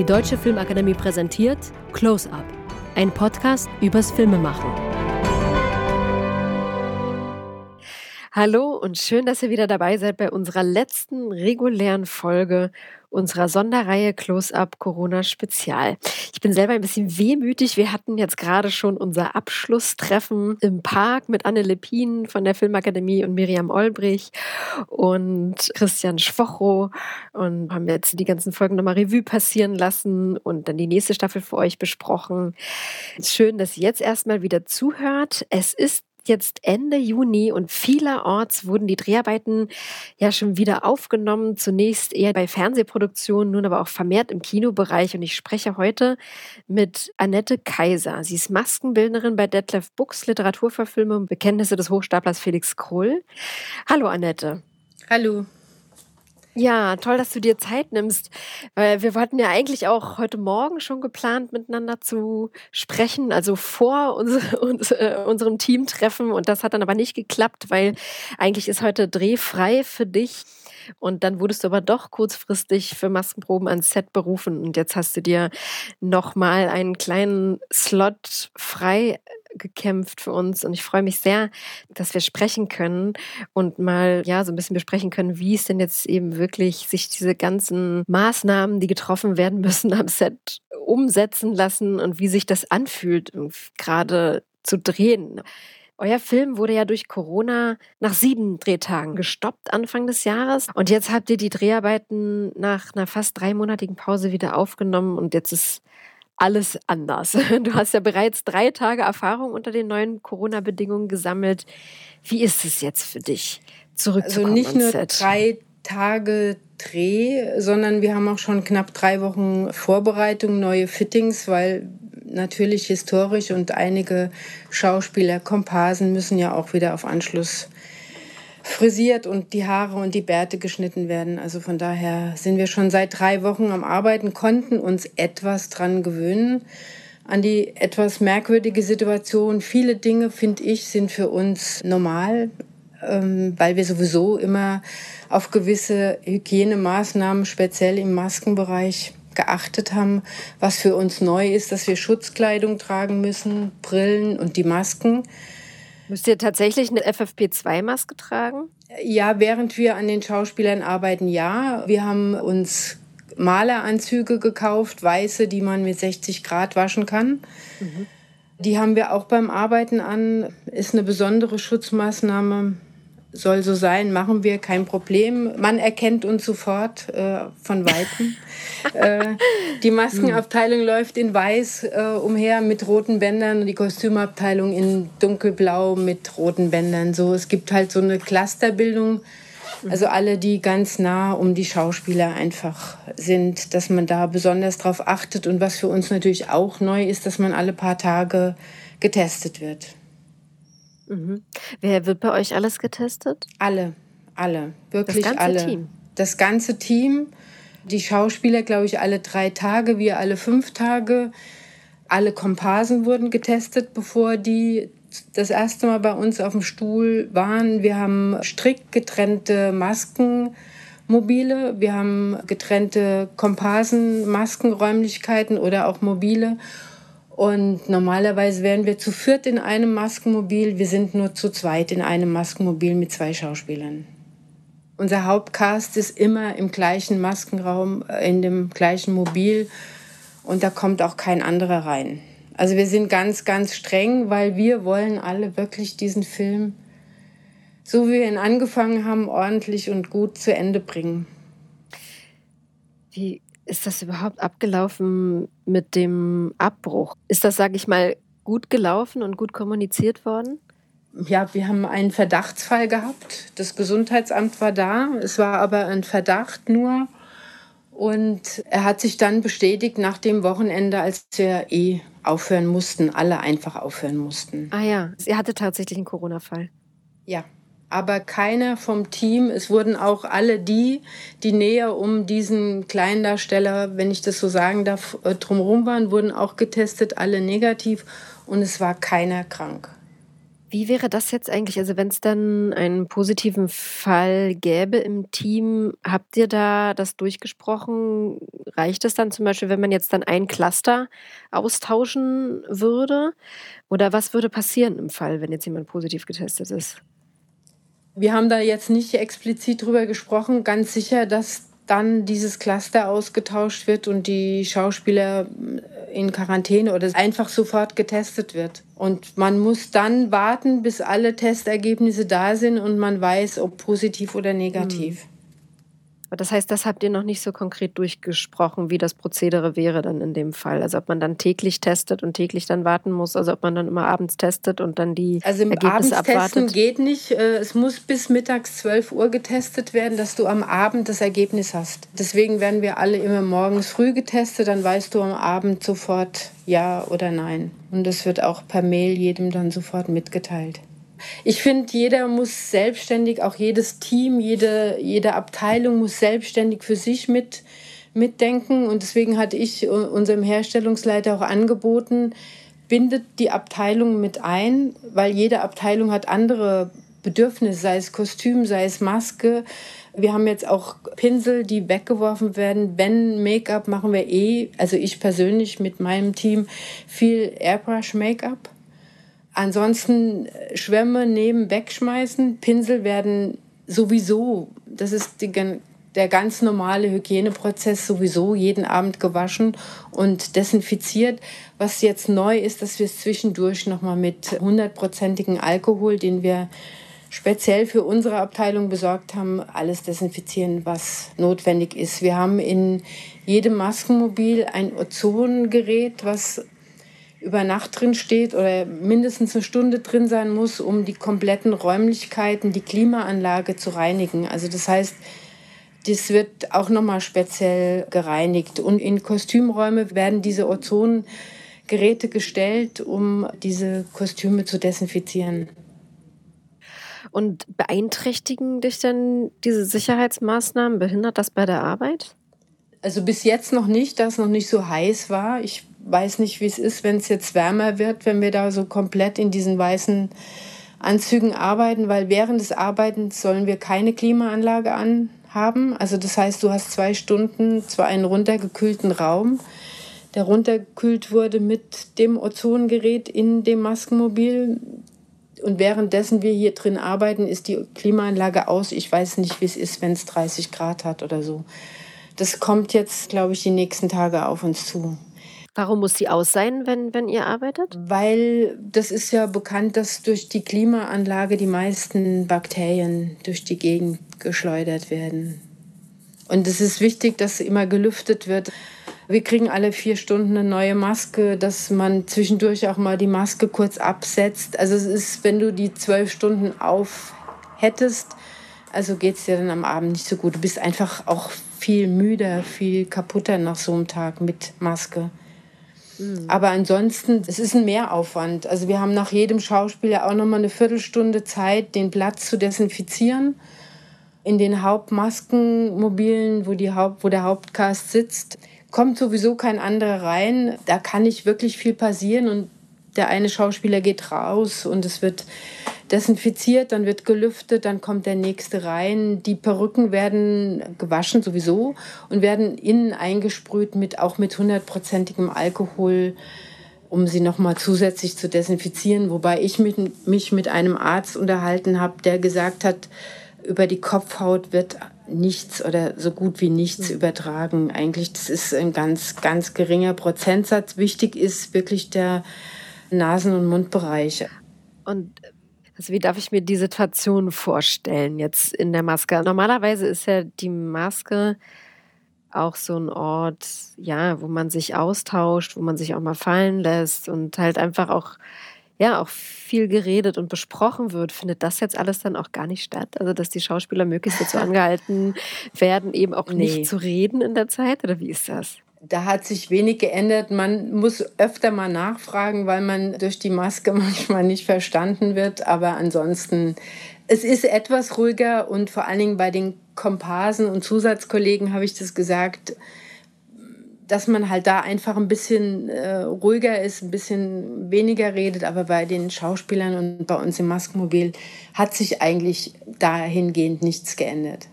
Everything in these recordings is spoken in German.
Die Deutsche Filmakademie präsentiert Close Up, ein Podcast übers Filmemachen. Hallo und schön, dass ihr wieder dabei seid bei unserer letzten regulären Folge unserer Sonderreihe Close-Up Corona Spezial. Ich bin selber ein bisschen wehmütig. Wir hatten jetzt gerade schon unser Abschlusstreffen im Park mit Anne Lepin von der Filmakademie und Miriam Olbrich und Christian Schwocho und haben jetzt die ganzen Folgen nochmal Revue passieren lassen und dann die nächste Staffel für euch besprochen. Schön, dass ihr jetzt erstmal wieder zuhört. Es ist jetzt Ende Juni und vielerorts wurden die Dreharbeiten ja schon wieder aufgenommen. Zunächst eher bei Fernsehproduktionen, nun aber auch vermehrt im Kinobereich. Und ich spreche heute mit Annette Kaiser. Sie ist Maskenbildnerin bei Detlef Books Literaturverfilmung Bekenntnisse des Hochstaplers Felix Krull. Hallo Annette. Hallo. Ja, toll, dass du dir Zeit nimmst, weil wir wollten ja eigentlich auch heute Morgen schon geplant, miteinander zu sprechen, also vor uns, uns, äh, unserem Teamtreffen und das hat dann aber nicht geklappt, weil eigentlich ist heute drehfrei für dich. Und dann wurdest du aber doch kurzfristig für Maskenproben ans Set berufen und jetzt hast du dir nochmal einen kleinen Slot frei gekämpft für uns und ich freue mich sehr, dass wir sprechen können und mal ja so ein bisschen besprechen können, wie es denn jetzt eben wirklich sich diese ganzen Maßnahmen, die getroffen werden müssen am Set umsetzen lassen und wie sich das anfühlt, gerade zu drehen. Euer Film wurde ja durch Corona nach sieben Drehtagen gestoppt Anfang des Jahres. Und jetzt habt ihr die Dreharbeiten nach einer fast dreimonatigen Pause wieder aufgenommen und jetzt ist alles anders. Du hast ja bereits drei Tage Erfahrung unter den neuen Corona-Bedingungen gesammelt. Wie ist es jetzt für dich, zurückzukommen? Also nicht nur drei Tage Dreh, sondern wir haben auch schon knapp drei Wochen Vorbereitung, neue Fittings, weil natürlich historisch und einige Schauspieler, Komparsen müssen ja auch wieder auf Anschluss frisiert und die Haare und die Bärte geschnitten werden. Also von daher sind wir schon seit drei Wochen am Arbeiten, konnten uns etwas dran gewöhnen an die etwas merkwürdige Situation. Viele Dinge, finde ich, sind für uns normal, ähm, weil wir sowieso immer auf gewisse Hygienemaßnahmen, speziell im Maskenbereich, geachtet haben. Was für uns neu ist, dass wir Schutzkleidung tragen müssen, Brillen und die Masken. Müsst ihr tatsächlich eine FFP2-Maske tragen? Ja, während wir an den Schauspielern arbeiten, ja. Wir haben uns Maleranzüge gekauft, weiße, die man mit 60 Grad waschen kann. Mhm. Die haben wir auch beim Arbeiten an. Ist eine besondere Schutzmaßnahme soll so sein, machen wir, kein Problem. Man erkennt uns sofort äh, von Weitem. äh, die Maskenabteilung läuft in weiß äh, umher mit roten Bändern und die Kostümabteilung in dunkelblau mit roten Bändern. So, es gibt halt so eine Clusterbildung. Also alle, die ganz nah um die Schauspieler einfach sind, dass man da besonders drauf achtet. Und was für uns natürlich auch neu ist, dass man alle paar Tage getestet wird. Mhm. Wer wird bei euch alles getestet? Alle, alle, wirklich das ganze alle. Team. Das ganze Team. Die Schauspieler, glaube ich, alle drei Tage, wir alle fünf Tage. Alle Komparsen wurden getestet, bevor die das erste Mal bei uns auf dem Stuhl waren. Wir haben strikt getrennte Maskenmobile, wir haben getrennte Komparsen, Maskenräumlichkeiten oder auch mobile. Und normalerweise wären wir zu viert in einem Maskenmobil. Wir sind nur zu zweit in einem Maskenmobil mit zwei Schauspielern. Unser Hauptcast ist immer im gleichen Maskenraum, äh, in dem gleichen Mobil. Und da kommt auch kein anderer rein. Also wir sind ganz, ganz streng, weil wir wollen alle wirklich diesen Film, so wie wir ihn angefangen haben, ordentlich und gut zu Ende bringen. Wie ist das überhaupt abgelaufen mit dem Abbruch? Ist das, sage ich mal, gut gelaufen und gut kommuniziert worden? Ja, wir haben einen Verdachtsfall gehabt. Das Gesundheitsamt war da. Es war aber ein Verdacht nur. Und er hat sich dann bestätigt nach dem Wochenende, als wir eh aufhören mussten, alle einfach aufhören mussten. Ah ja, ihr hatte tatsächlich einen Corona-Fall. Ja aber keiner vom Team. Es wurden auch alle die, die näher um diesen Kleindarsteller, wenn ich das so sagen darf, äh, drumherum waren, wurden auch getestet, alle negativ und es war keiner krank. Wie wäre das jetzt eigentlich? Also wenn es dann einen positiven Fall gäbe im Team, habt ihr da das durchgesprochen? Reicht es dann zum Beispiel, wenn man jetzt dann ein Cluster austauschen würde? Oder was würde passieren im Fall, wenn jetzt jemand positiv getestet ist? Wir haben da jetzt nicht explizit drüber gesprochen. Ganz sicher, dass dann dieses Cluster ausgetauscht wird und die Schauspieler in Quarantäne oder einfach sofort getestet wird. Und man muss dann warten, bis alle Testergebnisse da sind und man weiß, ob positiv oder negativ. Mhm. Das heißt, das habt ihr noch nicht so konkret durchgesprochen, wie das Prozedere wäre dann in dem Fall. Also ob man dann täglich testet und täglich dann warten muss, also ob man dann immer abends testet und dann die also im Ergebnisse abends abwartet. Testen geht nicht. Äh, es muss bis mittags 12 Uhr getestet werden, dass du am Abend das Ergebnis hast. Deswegen werden wir alle immer morgens früh getestet, dann weißt du am Abend sofort ja oder nein. Und das wird auch per Mail jedem dann sofort mitgeteilt. Ich finde, jeder muss selbstständig, auch jedes Team, jede, jede Abteilung muss selbstständig für sich mit, mitdenken. Und deswegen hatte ich unserem Herstellungsleiter auch angeboten, bindet die Abteilung mit ein, weil jede Abteilung hat andere Bedürfnisse, sei es Kostüm, sei es Maske. Wir haben jetzt auch Pinsel, die weggeworfen werden. Wenn Make-up machen wir eh, also ich persönlich mit meinem Team, viel Airbrush-Make-up. Ansonsten äh, Schwämme nehmen, wegschmeißen. Pinsel werden sowieso, das ist die, der ganz normale Hygieneprozess, sowieso jeden Abend gewaschen und desinfiziert. Was jetzt neu ist, dass wir es zwischendurch nochmal mit hundertprozentigem Alkohol, den wir speziell für unsere Abteilung besorgt haben, alles desinfizieren, was notwendig ist. Wir haben in jedem Maskenmobil ein Ozongerät, was über Nacht drin steht oder mindestens eine Stunde drin sein muss, um die kompletten Räumlichkeiten, die Klimaanlage zu reinigen. Also das heißt, das wird auch nochmal speziell gereinigt. Und in Kostümräume werden diese Ozongeräte gestellt, um diese Kostüme zu desinfizieren. Und beeinträchtigen dich denn diese Sicherheitsmaßnahmen? Behindert das bei der Arbeit? Also bis jetzt noch nicht, da es noch nicht so heiß war. Ich weiß nicht, wie es ist, wenn es jetzt wärmer wird, wenn wir da so komplett in diesen weißen Anzügen arbeiten, weil während des Arbeitens sollen wir keine Klimaanlage anhaben. Also das heißt, du hast zwei Stunden zwar einen runtergekühlten Raum, der runtergekühlt wurde mit dem Ozongerät in dem Maskenmobil. Und währenddessen wir hier drin arbeiten, ist die Klimaanlage aus. Ich weiß nicht, wie es ist, wenn es 30 Grad hat oder so. Das kommt jetzt, glaube ich, die nächsten Tage auf uns zu. Warum muss sie aus sein, wenn, wenn ihr arbeitet? Weil das ist ja bekannt, dass durch die Klimaanlage die meisten Bakterien durch die Gegend geschleudert werden. Und es ist wichtig, dass immer gelüftet wird. Wir kriegen alle vier Stunden eine neue Maske, dass man zwischendurch auch mal die Maske kurz absetzt. Also es ist, wenn du die zwölf Stunden auf hättest, also geht es dir dann am Abend nicht so gut. Du bist einfach auch viel müder, viel kaputter nach so einem Tag mit Maske. Mhm. Aber ansonsten, es ist ein Mehraufwand. Also wir haben nach jedem Schauspieler auch noch mal eine Viertelstunde Zeit, den Platz zu desinfizieren. In den Hauptmaskenmobilen, wo, die Haupt, wo der Hauptcast sitzt, kommt sowieso kein anderer rein. Da kann nicht wirklich viel passieren und der eine Schauspieler geht raus und es wird desinfiziert, dann wird gelüftet, dann kommt der nächste rein. Die Perücken werden gewaschen sowieso und werden innen eingesprüht mit auch mit hundertprozentigem Alkohol, um sie nochmal zusätzlich zu desinfizieren. Wobei ich mit, mich mit einem Arzt unterhalten habe, der gesagt hat, über die Kopfhaut wird nichts oder so gut wie nichts mhm. übertragen. Eigentlich, das ist ein ganz, ganz geringer Prozentsatz. Wichtig ist wirklich der Nasen- und Mundbereich. Und also wie darf ich mir die Situation vorstellen jetzt in der Maske? Normalerweise ist ja die Maske auch so ein Ort, ja, wo man sich austauscht, wo man sich auch mal fallen lässt und halt einfach auch ja auch viel geredet und besprochen wird, findet das jetzt alles dann auch gar nicht statt? Also dass die Schauspieler möglichst dazu angehalten werden, eben auch nee. nicht zu reden in der Zeit? Oder wie ist das? Da hat sich wenig geändert. Man muss öfter mal nachfragen, weil man durch die Maske manchmal nicht verstanden wird. Aber ansonsten, es ist etwas ruhiger und vor allen Dingen bei den Komparsen und Zusatzkollegen habe ich das gesagt. dass man halt da einfach ein bisschen äh, ruhiger ist, ein bisschen weniger redet. Aber bei den Schauspielern und bei uns im Maskenmobil hat sich eigentlich dahingehend nichts geändert.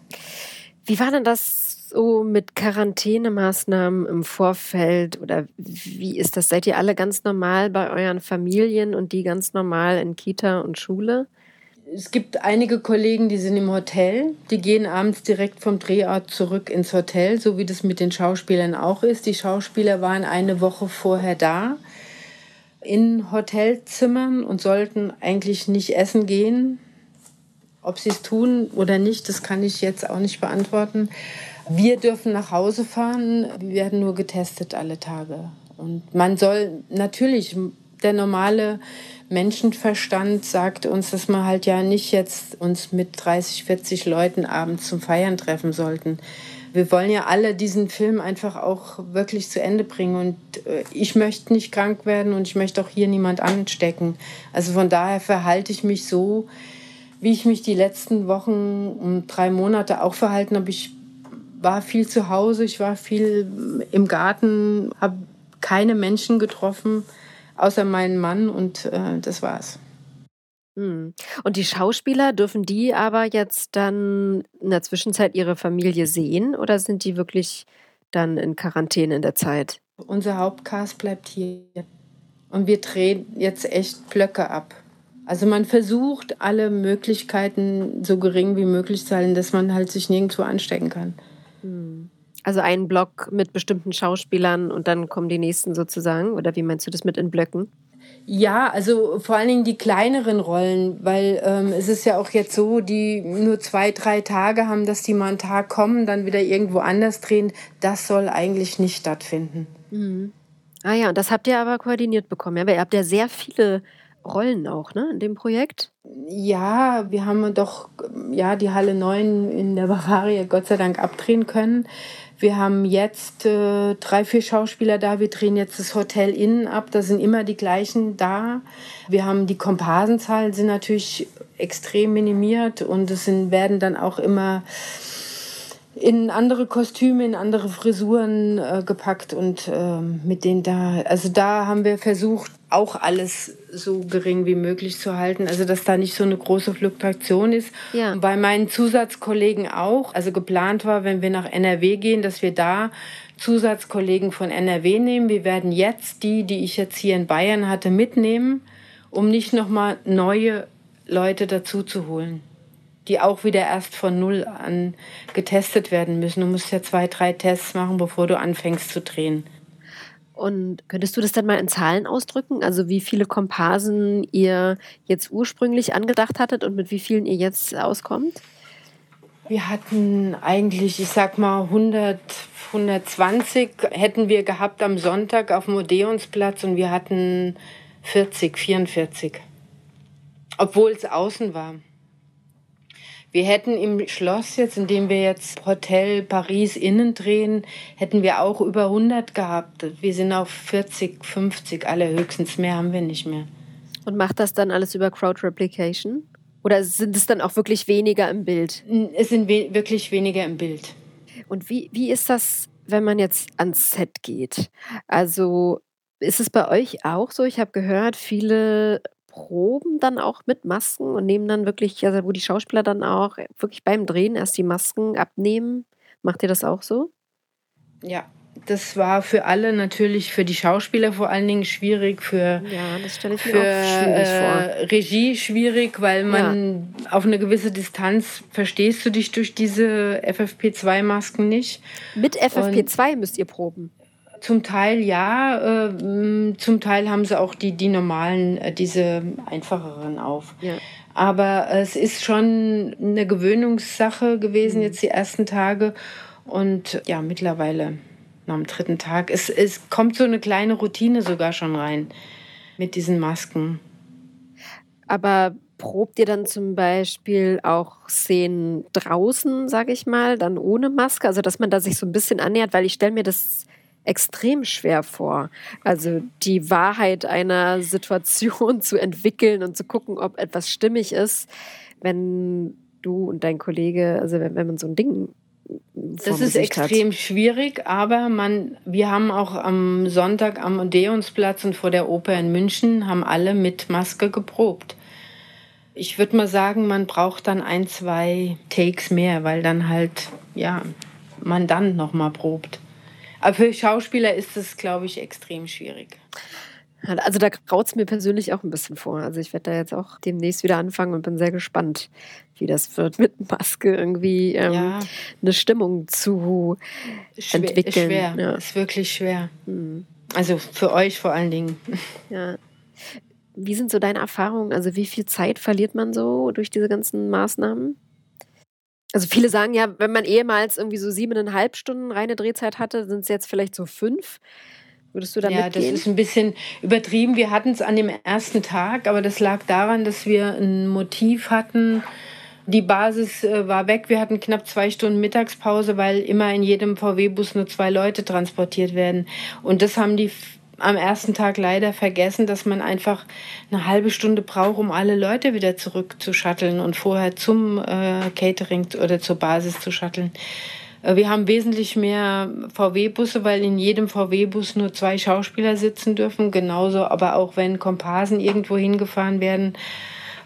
Wie war denn das so mit Quarantänemaßnahmen im Vorfeld? Oder wie ist das? Seid ihr alle ganz normal bei euren Familien und die ganz normal in Kita und Schule? es gibt einige Kollegen, die sind im Hotel. Die gehen abends direkt vom Drehort zurück ins Hotel, so wie das mit den Schauspielern auch ist. Die Schauspieler waren eine Woche vorher da in Hotelzimmern und sollten eigentlich nicht essen gehen. Ob sie es tun oder nicht, das kann ich jetzt auch nicht beantworten. Wir dürfen nach Hause fahren. Wir werden nur getestet alle Tage. Und man soll natürlich der normale Menschenverstand sagt uns, dass wir halt ja nicht jetzt uns mit 30, 40 Leuten abends zum Feiern treffen sollten. Wir wollen ja alle diesen Film einfach auch wirklich zu Ende bringen und äh, ich möchte nicht krank werden und ich möchte auch hier niemand anstecken. Also von daher verhalte ich mich so, wie ich mich die letzten Wochen und drei Monate auch verhalten habe. Ich war viel zu Hause, ich war viel im Garten, habe keine Menschen getroffen außer meinen Mann und äh, das war's. Hm. Und die Schauspieler, dürfen die aber jetzt dann in der Zwischenzeit ihre Familie sehen oder sind die wirklich dann in Quarantäne in der Zeit? Unser Hauptcast bleibt hier. Und wir drehen jetzt echt Blöcke ab. Also man versucht, alle Möglichkeiten so gering wie möglich zu halten, dass man halt sich nirgendwo anstecken kann. Also einen Block mit bestimmten Schauspielern und dann kommen die nächsten sozusagen? Oder wie meinst du das mit in Blöcken? Ja, also vor allen Dingen die kleineren Rollen, weil ähm, es ist ja auch jetzt so, die nur zwei, drei Tage haben, dass die mal einen Tag kommen, dann wieder irgendwo anders drehen. Das soll eigentlich nicht stattfinden. Mhm. Ah ja, und das habt ihr aber koordiniert bekommen, ja? Weil ihr habt ja sehr viele Rollen auch, ne, in dem Projekt? Ja, wir haben doch ja die Halle 9 in der Bavaria Gott sei Dank abdrehen können. Wir haben jetzt äh, drei, vier Schauspieler da. Wir drehen jetzt das Hotel innen ab. Da sind immer die gleichen da. Wir haben die Komparsenzahlen sind natürlich extrem minimiert und es sind, werden dann auch immer in andere Kostüme, in andere Frisuren äh, gepackt und äh, mit denen da, also da haben wir versucht, auch alles so gering wie möglich zu halten, also dass da nicht so eine große Fluktuation ist. Ja. Und bei meinen Zusatzkollegen auch, also geplant war, wenn wir nach NRW gehen, dass wir da Zusatzkollegen von NRW nehmen. Wir werden jetzt die, die ich jetzt hier in Bayern hatte, mitnehmen, um nicht nochmal neue Leute dazu zu holen die auch wieder erst von Null an getestet werden müssen. Du musst ja zwei, drei Tests machen, bevor du anfängst zu drehen. Und könntest du das dann mal in Zahlen ausdrücken? Also wie viele Komparsen ihr jetzt ursprünglich angedacht hattet und mit wie vielen ihr jetzt auskommt? Wir hatten eigentlich, ich sag mal, 100, 120 hätten wir gehabt am Sonntag auf dem Odeonsplatz und wir hatten 40, 44. Obwohl es außen war. Wir hätten im Schloss jetzt, in dem wir jetzt Hotel Paris innen drehen, hätten wir auch über 100 gehabt. Wir sind auf 40, 50 allerhöchstens. Mehr haben wir nicht mehr. Und macht das dann alles über Crowd Replication? Oder sind es dann auch wirklich weniger im Bild? Es sind we wirklich weniger im Bild. Und wie, wie ist das, wenn man jetzt ans Set geht? Also ist es bei euch auch so? Ich habe gehört, viele proben dann auch mit Masken und nehmen dann wirklich, also wo die Schauspieler dann auch wirklich beim Drehen erst die Masken abnehmen. Macht ihr das auch so? Ja, das war für alle natürlich, für die Schauspieler vor allen Dingen schwierig, für, ja, für, auch schwierig äh, vor. Regie schwierig, weil man ja. auf eine gewisse Distanz verstehst du dich durch diese FFP2-Masken nicht. Mit FFP2 Und müsst ihr proben. Zum Teil ja, äh, zum Teil haben sie auch die, die normalen, äh, diese einfacheren auf. Ja. Aber es ist schon eine Gewöhnungssache gewesen, mhm. jetzt die ersten Tage. Und ja, mittlerweile, am dritten Tag, es, es kommt so eine kleine Routine sogar schon rein mit diesen Masken. Aber probt ihr dann zum Beispiel auch Szenen draußen, sage ich mal, dann ohne Maske? Also, dass man da sich so ein bisschen annähert, weil ich stelle mir das extrem schwer vor. Also die Wahrheit einer Situation zu entwickeln und zu gucken, ob etwas stimmig ist, wenn du und dein Kollege, also wenn, wenn man so ein Ding das ist extrem hat. schwierig, aber man, wir haben auch am Sonntag am Odeonsplatz und vor der Oper in München haben alle mit Maske geprobt. Ich würde mal sagen, man braucht dann ein, zwei Takes mehr, weil dann halt, ja, man dann nochmal probt. Aber für Schauspieler ist es, glaube ich, extrem schwierig. Also da graut es mir persönlich auch ein bisschen vor. Also ich werde da jetzt auch demnächst wieder anfangen und bin sehr gespannt, wie das wird, mit Maske irgendwie ähm, ja. eine Stimmung zu schwer, entwickeln. Schwer, ja. ist wirklich schwer. Mhm. Also für euch vor allen Dingen. Ja. Wie sind so deine Erfahrungen? Also wie viel Zeit verliert man so durch diese ganzen Maßnahmen? Also viele sagen ja, wenn man ehemals irgendwie so siebeneinhalb Stunden reine Drehzeit hatte, sind es jetzt vielleicht so fünf. Würdest du da Ja, das ist ein bisschen übertrieben. Wir hatten es an dem ersten Tag, aber das lag daran, dass wir ein Motiv hatten. Die Basis äh, war weg. Wir hatten knapp zwei Stunden Mittagspause, weil immer in jedem VW-Bus nur zwei Leute transportiert werden. Und das haben die am ersten Tag leider vergessen, dass man einfach eine halbe Stunde braucht, um alle Leute wieder zurück zu shutteln und vorher zum äh, Catering oder zur Basis zu shutteln. Äh, wir haben wesentlich mehr VW-Busse, weil in jedem VW-Bus nur zwei Schauspieler sitzen dürfen. Genauso, aber auch wenn Komparsen irgendwo hingefahren werden,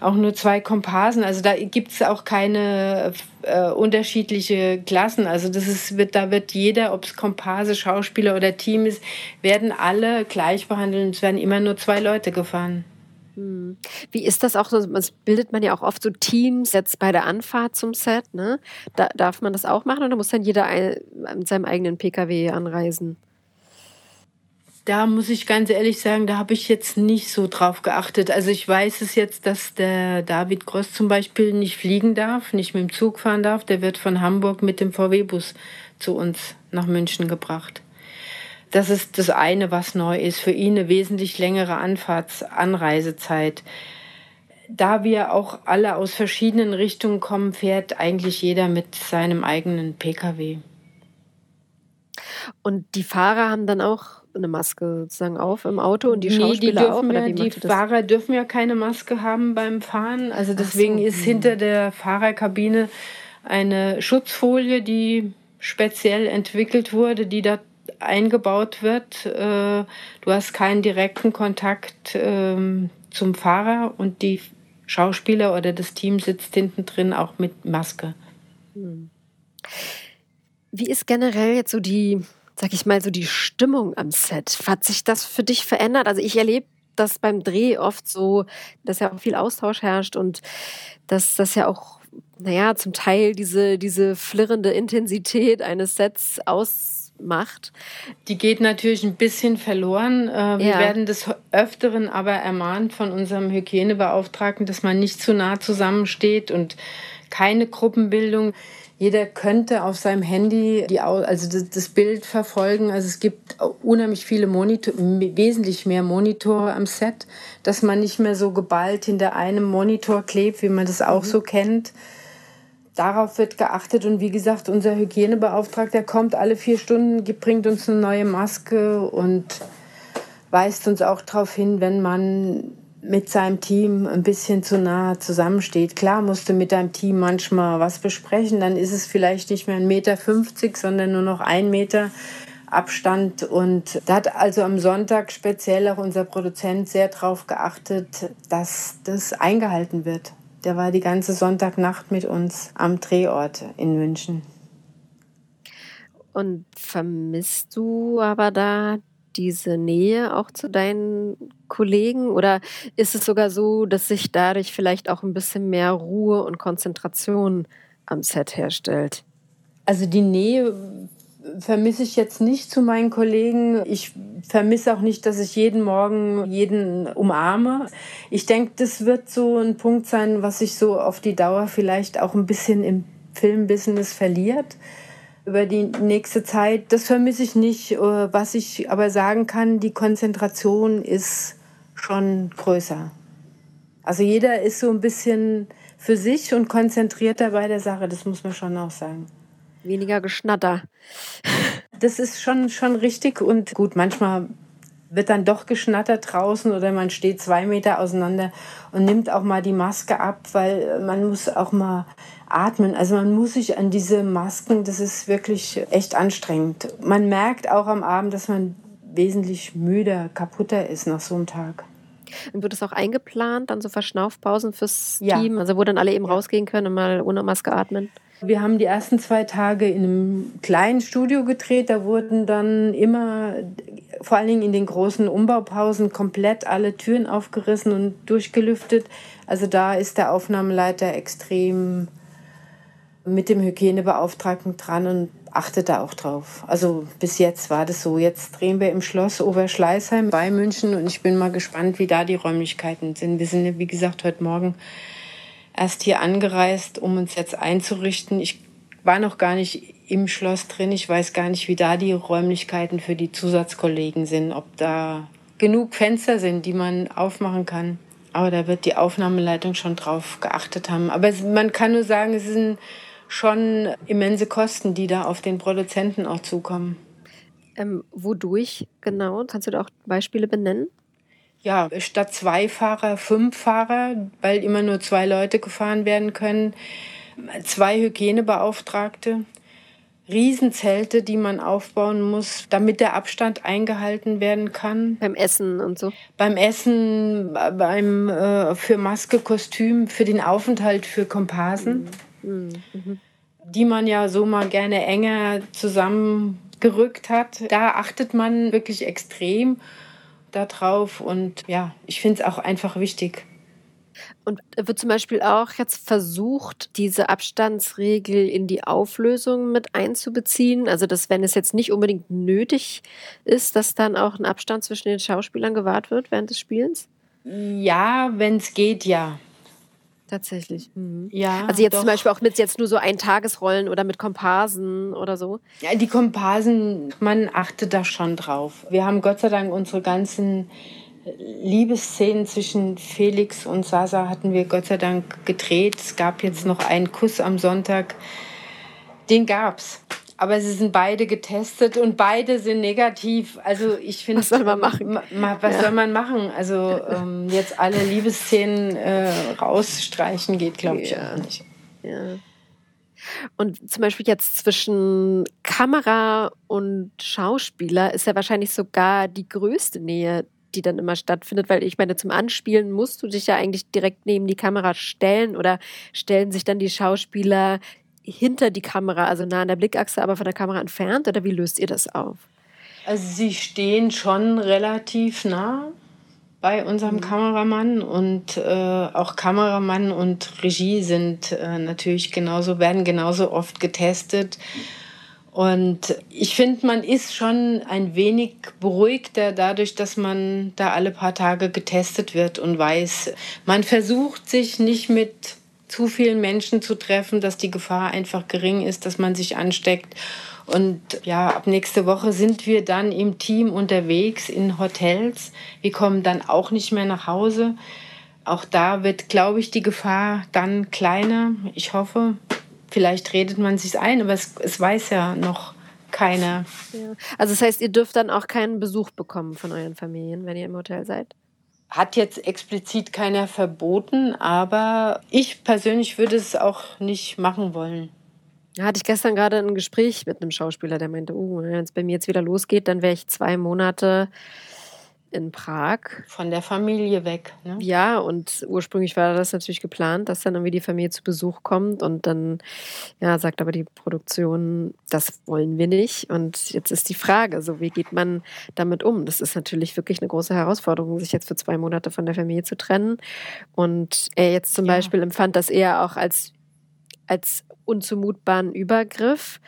auch nur zwei Komparsen. Also da gibt es auch keine äh, unterschiedliche Klassen. Also das ist, wird, da wird jeder, ob es Komparse, Schauspieler oder Team ist, werden alle gleich behandelt. Es werden immer nur zwei Leute gefahren. Hm. Wie ist das auch so? Das bildet man ja auch oft so Teams jetzt bei der Anfahrt zum Set. Ne? Da, darf man das auch machen oder muss dann jeder mit seinem eigenen Pkw anreisen? Da muss ich ganz ehrlich sagen, da habe ich jetzt nicht so drauf geachtet. Also ich weiß es jetzt, dass der David Gross zum Beispiel nicht fliegen darf, nicht mit dem Zug fahren darf. Der wird von Hamburg mit dem VW-Bus zu uns nach München gebracht. Das ist das eine, was neu ist. Für ihn eine wesentlich längere Anfahrts-, Anreisezeit. Da wir auch alle aus verschiedenen Richtungen kommen, fährt eigentlich jeder mit seinem eigenen Pkw. Und die Fahrer haben dann auch eine Maske sozusagen auf im Auto und die nee, Schauspieler die auch? Oder ja, die Fahrer dürfen ja keine Maske haben beim Fahren. Also deswegen so. ist hm. hinter der Fahrerkabine eine Schutzfolie, die speziell entwickelt wurde, die da eingebaut wird. Äh, du hast keinen direkten Kontakt ähm, zum Fahrer und die Schauspieler oder das Team sitzt hinten drin auch mit Maske. Hm. Wie ist generell jetzt so die, sag ich mal, so die Stimmung am Set? Hat sich das für dich verändert? Also ich erlebe das beim Dreh oft so, dass ja auch viel Austausch herrscht und dass das ja auch, naja, zum Teil diese, diese flirrende Intensität eines Sets aus macht. Die geht natürlich ein bisschen verloren. Äh, wir ja. werden des Öfteren aber ermahnt von unserem Hygienebeauftragten, dass man nicht zu nah zusammensteht und keine Gruppenbildung. Jeder könnte auf seinem Handy die, also das Bild verfolgen. Also es gibt unheimlich viele Monitor, wesentlich mehr Monitore am Set, dass man nicht mehr so geballt hinter einem Monitor klebt, wie man das auch mhm. so kennt darauf wird geachtet. Und wie gesagt, unser Hygienebeauftragter kommt alle vier Stunden, bringt uns eine neue Maske und weist uns auch darauf hin, wenn man mit seinem Team ein bisschen zu nah zusammensteht. Klar musst du mit deinem Team manchmal was besprechen, dann ist es vielleicht nicht mehr ein Meter, fünfzig, sondern nur noch ein Meter Abstand. Und da hat also am Sonntag speziell auch unser Produzent sehr darauf geachtet, dass das eingehalten wird. Der war die ganze Sonntagnacht mit uns am Drehort in München. Und vermisst du aber da diese Nähe auch zu deinen Kollegen? Oder ist es sogar so, dass sich dadurch vielleicht auch ein bisschen mehr Ruhe und Konzentration am Set herstellt? Also die Nähe vermisse ich jetzt nicht zu meinen Kollegen. Ich vermisse auch nicht, dass ich jeden Morgen jeden umarme. Ich denke, das wird so ein Punkt sein, was sich so auf die Dauer vielleicht auch ein bisschen im Filmbusiness verliert über die nächste Zeit. Das vermisse ich nicht. Äh, was ich aber sagen kann, die Konzentration ist schon größer. Also jeder ist so ein bisschen für sich und konzentrierter bei der Sache, das muss man schon auch sagen. Weniger Geschnatter. Das ist schon, schon richtig und gut, manchmal wird dann doch geschnattert draußen oder man steht zwei Meter auseinander und nimmt auch mal die Maske ab, weil man muss auch mal atmen. Also man muss sich an diese Masken, das ist wirklich echt anstrengend. Man merkt auch am Abend, dass man wesentlich müder, kaputter ist nach so einem Tag. Und wird es auch eingeplant, dann so Verschnaufpausen fürs ja. Team, also wo dann alle eben ja. rausgehen können und mal ohne Maske atmen? Wir haben die ersten zwei Tage in einem kleinen Studio gedreht. Da wurden dann immer, vor allen Dingen in den großen Umbaupausen, komplett alle Türen aufgerissen und durchgelüftet. Also da ist der Aufnahmeleiter extrem mit dem Hygienebeauftragten dran und achtet da auch drauf. Also bis jetzt war das so. Jetzt drehen wir im Schloss Oberschleißheim bei München und ich bin mal gespannt, wie da die Räumlichkeiten sind. Wir sind, wie gesagt, heute Morgen erst hier angereist, um uns jetzt einzurichten. Ich war noch gar nicht im Schloss drin. Ich weiß gar nicht, wie da die Räumlichkeiten für die Zusatzkollegen sind, ob da genug Fenster sind, die man aufmachen kann. Aber da wird die Aufnahmeleitung schon drauf geachtet haben. Aber man kann nur sagen, es sind schon immense Kosten, die da auf den Produzenten auch zukommen. Ähm, wodurch genau? Kannst du da auch Beispiele benennen? Ja, statt zwei Fahrer fünf Fahrer, weil immer nur zwei Leute gefahren werden können, zwei Hygienebeauftragte, Riesenzelte, die man aufbauen muss, damit der Abstand eingehalten werden kann. Beim Essen und so. Beim Essen, beim äh, für Maske, Kostüm, für den Aufenthalt für Komparsen, mhm. Mhm. die man ja so mal gerne enger zusammengerückt hat. Da achtet man wirklich extrem darauf und ja, ich finde es auch einfach wichtig. Und wird zum Beispiel auch jetzt versucht, diese Abstandsregel in die Auflösung mit einzubeziehen? Also, dass wenn es jetzt nicht unbedingt nötig ist, dass dann auch ein Abstand zwischen den Schauspielern gewahrt wird während des Spielens? Ja, wenn es geht, ja. Tatsächlich. Mhm. Ja. Also jetzt doch. zum Beispiel auch mit jetzt nur so Eintagesrollen oder mit Komparsen oder so. Ja, die Komparsen, man achtet da schon drauf. Wir haben Gott sei Dank unsere ganzen Liebesszenen zwischen Felix und Sasa hatten wir Gott sei Dank gedreht. Es gab jetzt noch einen Kuss am Sonntag. Den gab's. Aber sie sind beide getestet und beide sind negativ. Also ich finde. Was soll man machen? was ja. soll man machen? Also ähm, jetzt alle Liebesszenen äh, rausstreichen geht, glaube ich, ja. auch nicht. Ja. Und zum Beispiel jetzt zwischen Kamera und Schauspieler ist ja wahrscheinlich sogar die größte Nähe, die dann immer stattfindet, weil ich meine, zum Anspielen musst du dich ja eigentlich direkt neben die Kamera stellen oder stellen sich dann die Schauspieler hinter die Kamera, also nah an der Blickachse, aber von der Kamera entfernt? Oder wie löst ihr das auf? Also sie stehen schon relativ nah bei unserem mhm. Kameramann und äh, auch Kameramann und Regie sind äh, natürlich genauso, werden genauso oft getestet. Und ich finde, man ist schon ein wenig beruhigter dadurch, dass man da alle paar Tage getestet wird und weiß, man versucht sich nicht mit zu vielen Menschen zu treffen, dass die Gefahr einfach gering ist, dass man sich ansteckt. Und ja, ab nächste Woche sind wir dann im Team unterwegs in Hotels. Wir kommen dann auch nicht mehr nach Hause. Auch da wird, glaube ich, die Gefahr dann kleiner. Ich hoffe, vielleicht redet man sich ein, aber es, es weiß ja noch keiner. Ja. Also das heißt, ihr dürft dann auch keinen Besuch bekommen von euren Familien, wenn ihr im Hotel seid? Hat jetzt explizit keiner verboten, aber ich persönlich würde es auch nicht machen wollen. Da hatte ich gestern gerade ein Gespräch mit einem Schauspieler, der meinte, oh, wenn es bei mir jetzt wieder losgeht, dann wäre ich zwei Monate in Prag. Von der Familie weg. Ne? Ja, und ursprünglich war das natürlich geplant, dass dann irgendwie die Familie zu Besuch kommt und dann ja, sagt aber die Produktion, das wollen wir nicht. Und jetzt ist die Frage, so wie geht man damit um? Das ist natürlich wirklich eine große Herausforderung, sich jetzt für zwei Monate von der Familie zu trennen. Und er jetzt zum ja. Beispiel empfand das eher auch als als unzumutbaren Übergriff.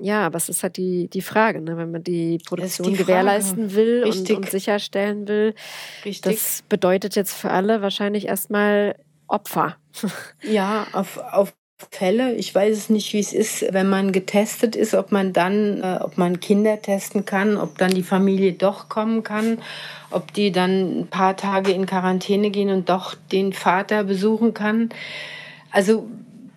Ja, aber es ist halt die, die Frage, ne? wenn man die Produktion die gewährleisten will und, und, sicherstellen will. Richtig. Das bedeutet jetzt für alle wahrscheinlich erstmal Opfer. Ja, auf, auf Fälle. Ich weiß es nicht, wie es ist, wenn man getestet ist, ob man dann, äh, ob man Kinder testen kann, ob dann die Familie doch kommen kann, ob die dann ein paar Tage in Quarantäne gehen und doch den Vater besuchen kann. Also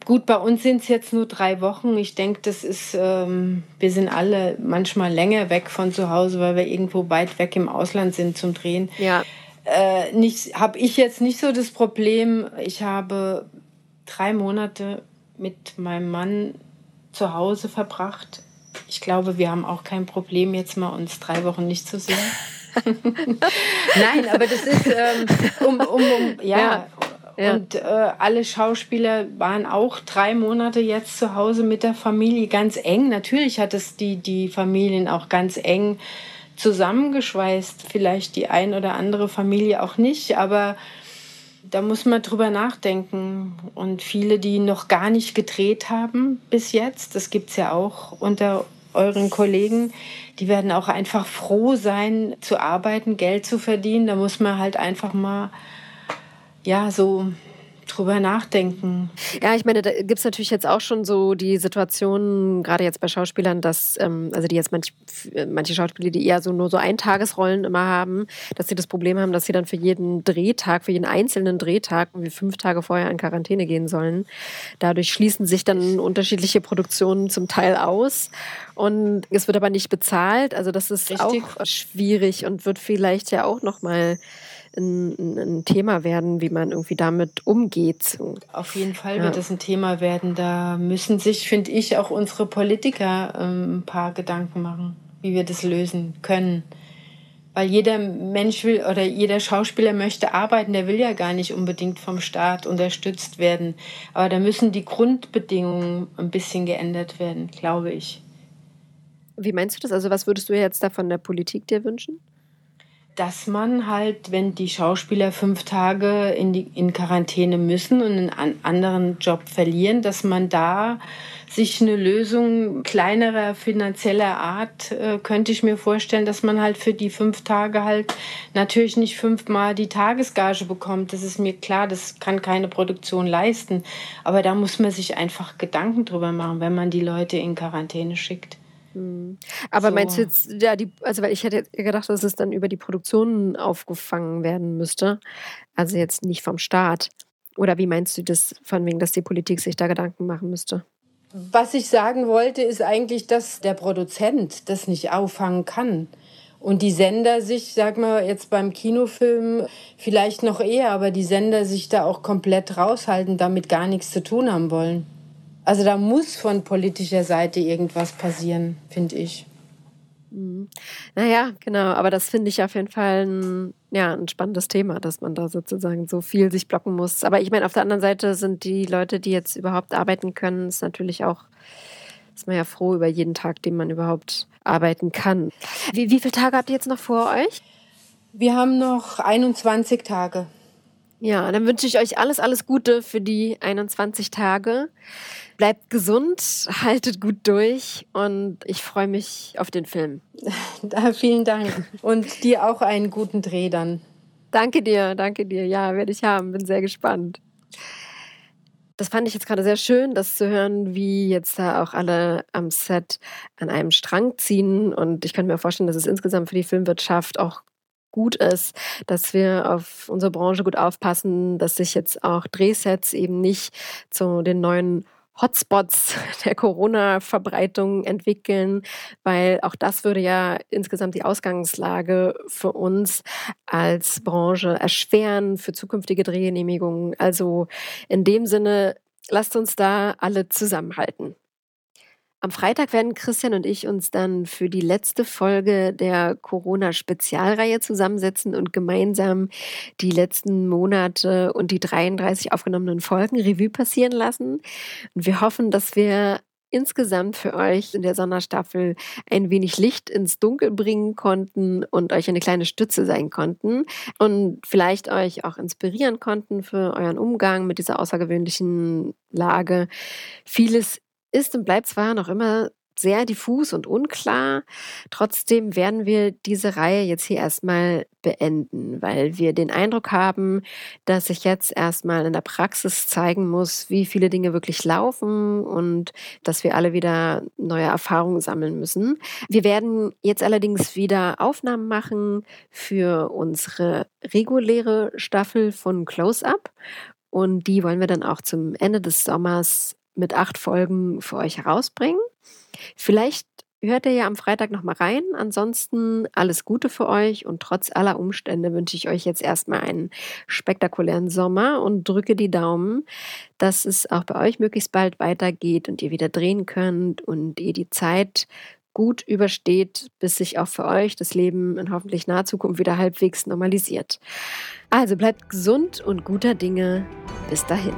Gut, bei uns sind es jetzt nur drei Wochen. Ich denke, das ist, ähm, wir sind alle manchmal länger weg von zu Hause, weil wir irgendwo weit weg im Ausland sind zum Drehen. Ja. Äh, nicht, habe ich jetzt nicht so das Problem. Ich habe drei Monate mit meinem Mann zu Hause verbracht. Ich glaube, wir haben auch kein Problem, jetzt mal uns drei Wochen nicht zu sehen. Nein, aber das ist ähm, um, um, um ja. ja. Ja. Und äh, alle Schauspieler waren auch drei Monate jetzt zu Hause mit der Familie ganz eng. Natürlich hat es die, die Familien auch ganz eng zusammengeschweißt. Vielleicht die ein oder andere Familie auch nicht, aber da muss man drüber nachdenken. Und viele, die noch gar nicht gedreht haben bis jetzt, das gibt es ja auch unter euren Kollegen, die werden auch einfach froh sein, zu arbeiten, Geld zu verdienen. Da muss man halt einfach mal, ja, so drüber nachdenken. Ja, ich meine, da gibt es natürlich jetzt auch schon so die Situation, gerade jetzt bei Schauspielern, dass, ähm, also die jetzt manch, manche Schauspieler, die eher so nur so Eintagesrollen immer haben, dass sie das Problem haben, dass sie dann für jeden Drehtag, für jeden einzelnen Drehtag wie fünf Tage vorher in Quarantäne gehen sollen. Dadurch schließen sich dann unterschiedliche Produktionen zum Teil aus und es wird aber nicht bezahlt. Also das ist Richtig. auch schwierig und wird vielleicht ja auch nochmal ein, ein, Thema werden, wie man irgendwie damit umgeht. Auf jeden Fall wird es ein Thema werden. Da müssen sich, finde ich, auch unsere Politiker ähm, ein paar Gedanken machen, wie wir das lösen können. Weil jeder Mensch will oder jeder Schauspieler möchte arbeiten, der will ja gar nicht unbedingt vom Staat unterstützt werden. Aber da müssen die Grundbedingungen ein bisschen geändert werden, glaube ich. Wie meinst du das? Also was würdest du jetzt da von der Politik dir wünschen? Dass man halt, wenn die Schauspieler fünf Tage in, die, in Quarantäne müssen und einen anderen Job verlieren, dass man da sich eine Lösung kleinerer finanzieller Art, äh, könnte ich mir vorstellen, dass man halt für die fünf Tage halt natürlich nicht fünfmal die Tagesgage bekommt. Das ist mir klar, das kann keine Produktion leisten. Aber da muss man sich einfach Gedanken drüber machen, wenn man die Leute in Quarantäne schickt. Hm. Aber so. meinst du jetzt, ja, die, also weil ich hätte gedacht, dass es dann über die Produktion aufgefangen werden müsste. Also jetzt nicht vom Staat. Oder wie meinst du das von wegen, dass die Politik sich da Gedanken machen müsste? Was ich sagen wollte, ist eigentlich, dass der Produzent das nicht auffangen kann. Und die Sender sich, sag mal, jetzt beim Kinofilm vielleicht noch eher, aber die Sender sich da auch komplett raushalten, damit gar nichts zu tun haben wollen. Also da muss von politischer Seite irgendwas passieren, finde ich. Mhm. Naja, genau, aber das finde ich auf jeden Fall ein, ja, ein spannendes Thema, dass man da sozusagen so viel sich blocken muss. Aber ich meine, auf der anderen Seite sind die Leute, die jetzt überhaupt arbeiten können, ist natürlich auch, ist man ja froh über jeden Tag, den man überhaupt arbeiten kann. Wie, wie viele Tage habt ihr jetzt noch vor euch? Wir haben noch 21 Tage. Ja, dann wünsche ich euch alles, alles Gute für die 21 Tage. Bleibt gesund, haltet gut durch und ich freue mich auf den Film. Da, vielen Dank. Und dir auch einen guten Dreh dann. Danke dir, danke dir. Ja, werde ich haben. Bin sehr gespannt. Das fand ich jetzt gerade sehr schön, das zu hören, wie jetzt da auch alle am Set an einem Strang ziehen. Und ich kann mir vorstellen, dass es insgesamt für die Filmwirtschaft auch gut ist, dass wir auf unsere Branche gut aufpassen, dass sich jetzt auch Drehsets eben nicht zu den neuen Hotspots der Corona-Verbreitung entwickeln, weil auch das würde ja insgesamt die Ausgangslage für uns als Branche erschweren für zukünftige Drehgenehmigungen. Also in dem Sinne, lasst uns da alle zusammenhalten. Am Freitag werden Christian und ich uns dann für die letzte Folge der Corona-Spezialreihe zusammensetzen und gemeinsam die letzten Monate und die 33 aufgenommenen Folgen Revue passieren lassen. Und wir hoffen, dass wir insgesamt für euch in der Sonderstaffel ein wenig Licht ins Dunkel bringen konnten und euch eine kleine Stütze sein konnten und vielleicht euch auch inspirieren konnten für euren Umgang mit dieser außergewöhnlichen Lage. Vieles ist und bleibt zwar noch immer sehr diffus und unklar. Trotzdem werden wir diese Reihe jetzt hier erstmal beenden, weil wir den Eindruck haben, dass sich jetzt erstmal in der Praxis zeigen muss, wie viele Dinge wirklich laufen und dass wir alle wieder neue Erfahrungen sammeln müssen. Wir werden jetzt allerdings wieder Aufnahmen machen für unsere reguläre Staffel von Close Up und die wollen wir dann auch zum Ende des Sommers mit acht Folgen für euch herausbringen. Vielleicht hört ihr ja am Freitag noch mal rein. Ansonsten alles Gute für euch und trotz aller Umstände wünsche ich euch jetzt erstmal einen spektakulären Sommer und drücke die Daumen, dass es auch bei euch möglichst bald weitergeht und ihr wieder drehen könnt und ihr die Zeit gut übersteht, bis sich auch für euch das Leben in hoffentlich naher Zukunft wieder halbwegs normalisiert. Also bleibt gesund und guter Dinge. Bis dahin.